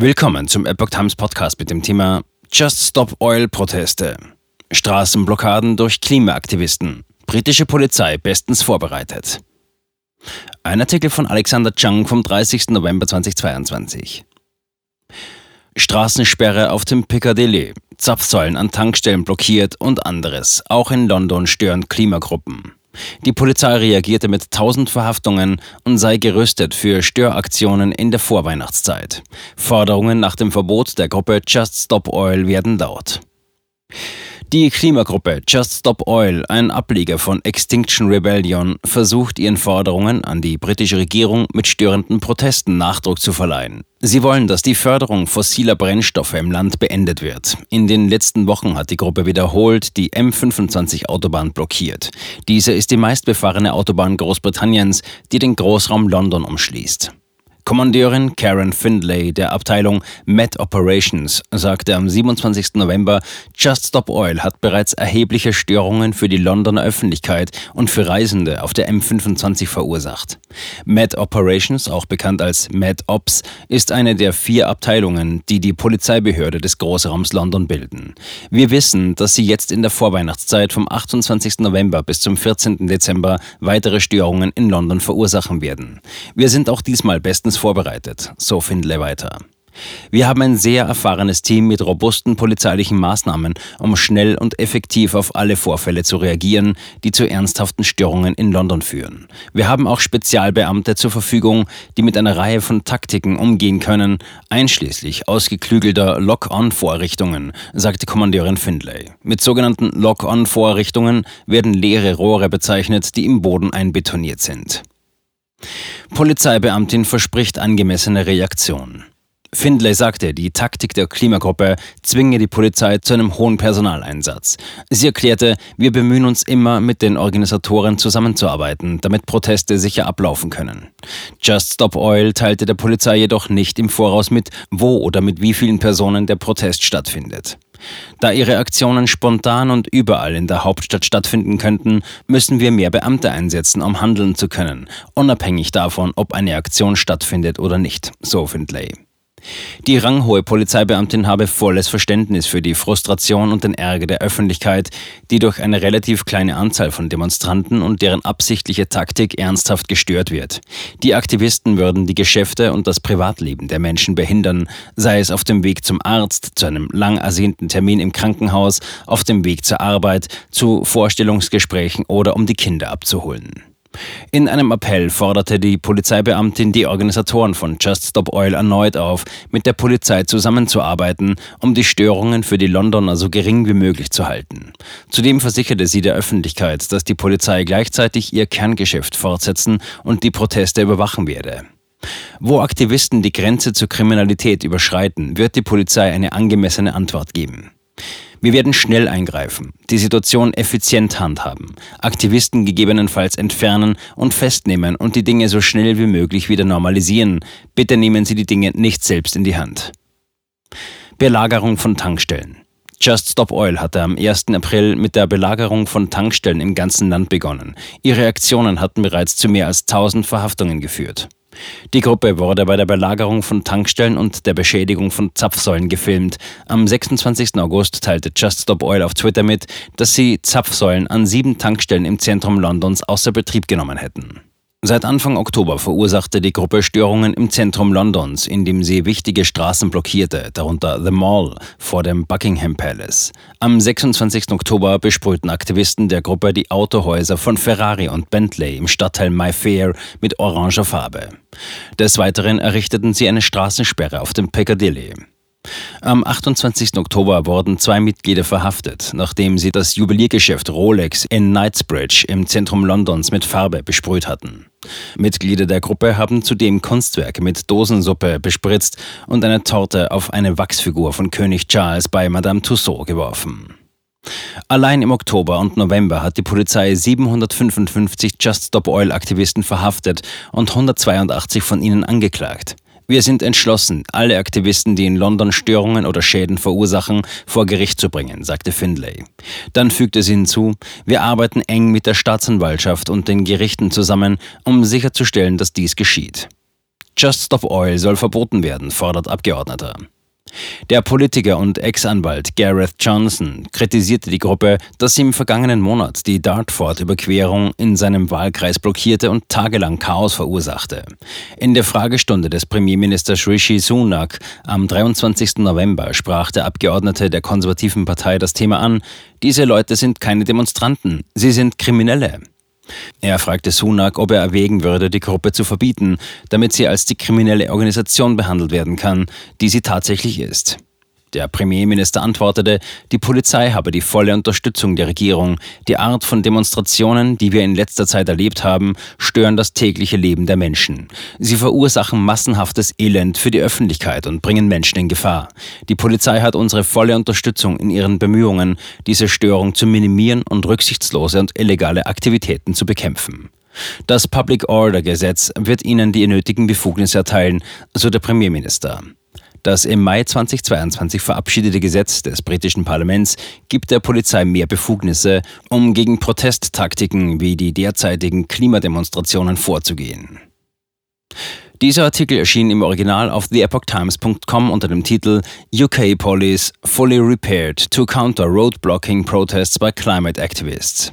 Willkommen zum Epoch Times Podcast mit dem Thema Just Stop Oil Proteste. Straßenblockaden durch Klimaaktivisten. Britische Polizei bestens vorbereitet. Ein Artikel von Alexander Chang vom 30. November 2022. Straßensperre auf dem Piccadilly, Zapfsäulen an Tankstellen blockiert und anderes. Auch in London stören Klimagruppen. Die Polizei reagierte mit 1000 Verhaftungen und sei gerüstet für Störaktionen in der Vorweihnachtszeit. Forderungen nach dem Verbot der Gruppe Just Stop Oil werden laut. Die Klimagruppe Just Stop Oil, ein Ableger von Extinction Rebellion, versucht ihren Forderungen an die britische Regierung mit störenden Protesten Nachdruck zu verleihen. Sie wollen, dass die Förderung fossiler Brennstoffe im Land beendet wird. In den letzten Wochen hat die Gruppe wiederholt die M25-Autobahn blockiert. Diese ist die meistbefahrene Autobahn Großbritanniens, die den Großraum London umschließt. Kommandeurin Karen Findlay der Abteilung Met Operations sagte am 27. November, Just Stop Oil hat bereits erhebliche Störungen für die Londoner Öffentlichkeit und für Reisende auf der M25 verursacht. Met Operations, auch bekannt als Met Ops, ist eine der vier Abteilungen, die die Polizeibehörde des Großraums London bilden. Wir wissen, dass sie jetzt in der Vorweihnachtszeit vom 28. November bis zum 14. Dezember weitere Störungen in London verursachen werden. Wir sind auch diesmal bestens vorbereitet, so Findlay weiter. Wir haben ein sehr erfahrenes Team mit robusten polizeilichen Maßnahmen, um schnell und effektiv auf alle Vorfälle zu reagieren, die zu ernsthaften Störungen in London führen. Wir haben auch Spezialbeamte zur Verfügung, die mit einer Reihe von Taktiken umgehen können, einschließlich ausgeklügelter Lock-on-Vorrichtungen, sagte Kommandeurin Findlay. Mit sogenannten Lock-on-Vorrichtungen werden leere Rohre bezeichnet, die im Boden einbetoniert sind. Polizeibeamtin verspricht angemessene Reaktion. Findlay sagte, die Taktik der Klimagruppe zwinge die Polizei zu einem hohen Personaleinsatz. Sie erklärte, wir bemühen uns immer, mit den Organisatoren zusammenzuarbeiten, damit Proteste sicher ablaufen können. Just Stop Oil teilte der Polizei jedoch nicht im Voraus mit, wo oder mit wie vielen Personen der Protest stattfindet. Da ihre Aktionen spontan und überall in der Hauptstadt stattfinden könnten, müssen wir mehr Beamte einsetzen, um handeln zu können, unabhängig davon, ob eine Aktion stattfindet oder nicht, so Findlay. Die ranghohe Polizeibeamtin habe volles Verständnis für die Frustration und den Ärger der Öffentlichkeit, die durch eine relativ kleine Anzahl von Demonstranten und deren absichtliche Taktik ernsthaft gestört wird. Die Aktivisten würden die Geschäfte und das Privatleben der Menschen behindern, sei es auf dem Weg zum Arzt, zu einem lang ersehnten Termin im Krankenhaus, auf dem Weg zur Arbeit, zu Vorstellungsgesprächen oder um die Kinder abzuholen. In einem Appell forderte die Polizeibeamtin die Organisatoren von Just Stop Oil erneut auf, mit der Polizei zusammenzuarbeiten, um die Störungen für die Londoner so gering wie möglich zu halten. Zudem versicherte sie der Öffentlichkeit, dass die Polizei gleichzeitig ihr Kerngeschäft fortsetzen und die Proteste überwachen werde. Wo Aktivisten die Grenze zur Kriminalität überschreiten, wird die Polizei eine angemessene Antwort geben. Wir werden schnell eingreifen, die Situation effizient handhaben, Aktivisten gegebenenfalls entfernen und festnehmen und die Dinge so schnell wie möglich wieder normalisieren. Bitte nehmen Sie die Dinge nicht selbst in die Hand. Belagerung von Tankstellen. Just Stop Oil hatte am 1. April mit der Belagerung von Tankstellen im ganzen Land begonnen. Ihre Aktionen hatten bereits zu mehr als 1000 Verhaftungen geführt. Die Gruppe wurde bei der Belagerung von Tankstellen und der Beschädigung von Zapfsäulen gefilmt. Am 26. August teilte Just Stop Oil auf Twitter mit, dass sie Zapfsäulen an sieben Tankstellen im Zentrum Londons außer Betrieb genommen hätten. Seit Anfang Oktober verursachte die Gruppe Störungen im Zentrum Londons, indem sie wichtige Straßen blockierte, darunter The Mall vor dem Buckingham Palace. Am 26. Oktober besprühten Aktivisten der Gruppe die Autohäuser von Ferrari und Bentley im Stadtteil Mayfair mit oranger Farbe. Des Weiteren errichteten sie eine Straßensperre auf dem Piccadilly. Am 28. Oktober wurden zwei Mitglieder verhaftet, nachdem sie das Juweliergeschäft Rolex in Knightsbridge im Zentrum Londons mit Farbe besprüht hatten. Mitglieder der Gruppe haben zudem Kunstwerke mit Dosensuppe bespritzt und eine Torte auf eine Wachsfigur von König Charles bei Madame Tussaud geworfen. Allein im Oktober und November hat die Polizei 755 Just Stop Oil Aktivisten verhaftet und 182 von ihnen angeklagt. Wir sind entschlossen, alle Aktivisten, die in London Störungen oder Schäden verursachen, vor Gericht zu bringen, sagte Findlay. Dann fügte sie hinzu, wir arbeiten eng mit der Staatsanwaltschaft und den Gerichten zusammen, um sicherzustellen, dass dies geschieht. Just Stop Oil soll verboten werden, fordert Abgeordneter. Der Politiker und Ex-Anwalt Gareth Johnson kritisierte die Gruppe, dass sie im vergangenen Monat die Dartford-Überquerung in seinem Wahlkreis blockierte und tagelang Chaos verursachte. In der Fragestunde des Premierministers Rishi Sunak am 23. November sprach der Abgeordnete der konservativen Partei das Thema an, diese Leute sind keine Demonstranten, sie sind Kriminelle. Er fragte Sunak, ob er erwägen würde, die Gruppe zu verbieten, damit sie als die kriminelle Organisation behandelt werden kann, die sie tatsächlich ist. Der Premierminister antwortete, die Polizei habe die volle Unterstützung der Regierung. Die Art von Demonstrationen, die wir in letzter Zeit erlebt haben, stören das tägliche Leben der Menschen. Sie verursachen massenhaftes Elend für die Öffentlichkeit und bringen Menschen in Gefahr. Die Polizei hat unsere volle Unterstützung in ihren Bemühungen, diese Störung zu minimieren und rücksichtslose und illegale Aktivitäten zu bekämpfen. Das Public Order Gesetz wird ihnen die nötigen Befugnisse erteilen, so der Premierminister. Das im Mai 2022 verabschiedete Gesetz des britischen Parlaments gibt der Polizei mehr Befugnisse, um gegen Protesttaktiken wie die derzeitigen Klimademonstrationen vorzugehen. Dieser Artikel erschien im Original auf theepochtimes.com unter dem Titel UK Police fully repaired to counter road blocking protests by climate activists.